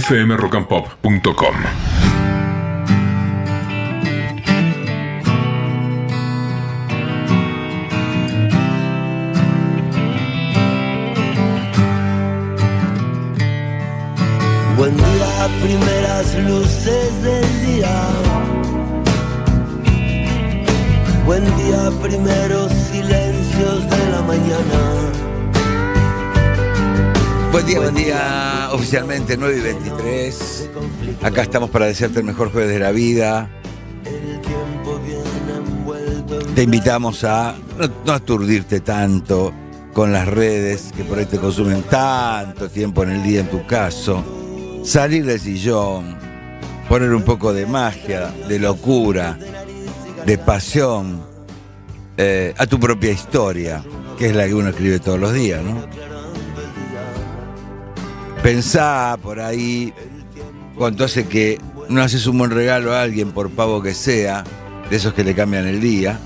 fmrockandpop.com. Buen día, primeras luces del día. Buen día, primeros Buen día, buen día. Oficialmente 9 y 23. Acá estamos para desearte el mejor jueves de la vida. Te invitamos a no, no aturdirte tanto con las redes que por ahí te consumen tanto tiempo en el día en tu caso. Salir del sillón, poner un poco de magia, de locura, de pasión eh, a tu propia historia, que es la que uno escribe todos los días, ¿no? Pensá por ahí cuánto hace que no haces un buen regalo a alguien, por pavo que sea, de esos que le cambian el día.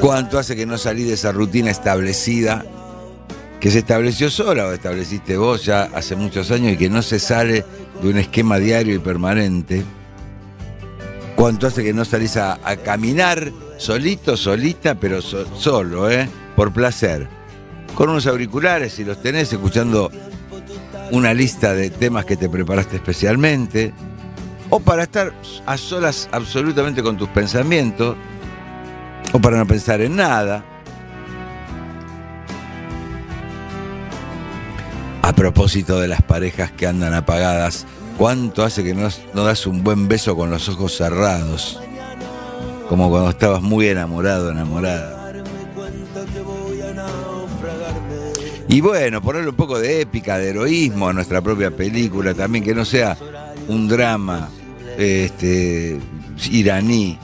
¿Cuánto hace que no salís de esa rutina establecida que se estableció sola o estableciste vos ya hace muchos años y que no se sale de un esquema diario y permanente? ¿Cuánto hace que no salís a, caminar solito, solita, pero so- solo, ¿eh? Por placer. Con unos auriculares, si los tenés, escuchando una lista de temas que te preparaste especialmente, o para estar a solas absolutamente con tus pensamientos, o para no pensar en nada. A propósito de las parejas que andan apagadas, ¿cuánto hace que no, das un buen beso con los ojos cerrados? Como cuando estabas muy enamorado, enamorada. Y bueno, ponerle un poco de épica, de heroísmo a nuestra propia película también, que no sea un drama este, iraní.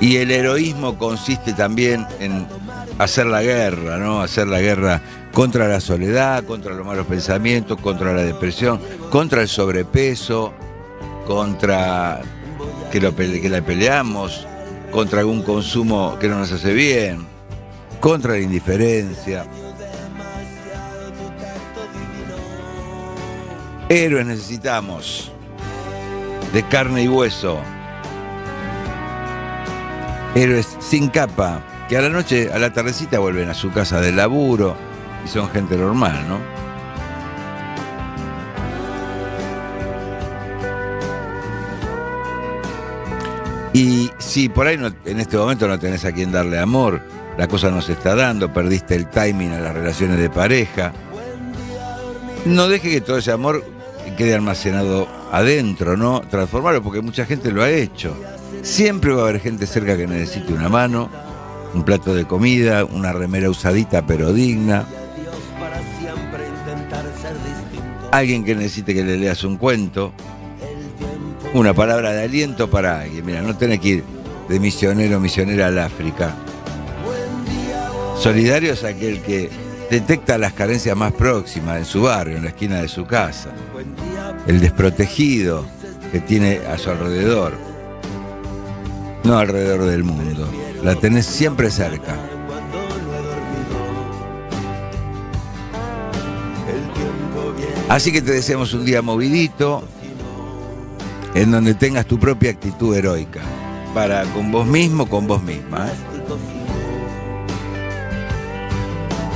Y el heroísmo consiste también en hacer la guerra, ¿no? Hacer la guerra contra la soledad, contra los malos pensamientos, contra la depresión, contra el sobrepeso, contra que, la peleamos, contra algún consumo que no nos hace bien, contra la indiferencia. Héroes necesitamos, de carne y hueso. Héroes sin capa, que a la noche, a la tardecita vuelven a su casa de laburo y son gente normal, ¿no? Y si por ahí en este momento no tenés a quien darle amor, la cosa no se está dando, perdiste el timing a las relaciones de pareja, no deje que todo ese amor quede almacenado adentro, ¿no? Transformarlo, porque mucha gente lo ha hecho. Siempre va a haber gente cerca que necesite una mano, un plato de comida, una remera usadita pero digna, alguien que necesite que le leas un cuento, una palabra de aliento para alguien. Mira, no tenés que ir de misionero o misionera al África. Solidario es aquel que detecta las carencias más próximas en su barrio, en la esquina de su casa. El desprotegido que tiene a su alrededor. No alrededor del mundo. La tenés siempre cerca. Así que te deseamos un día movidito, en donde tengas tu propia actitud heroica. Para con vos mismo, con vos misma. ¿eh?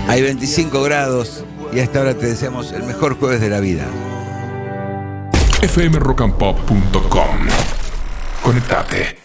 Hay 25 grados y hasta ahora te deseamos el mejor jueves de la vida. fmrockandpop.com. Conectate.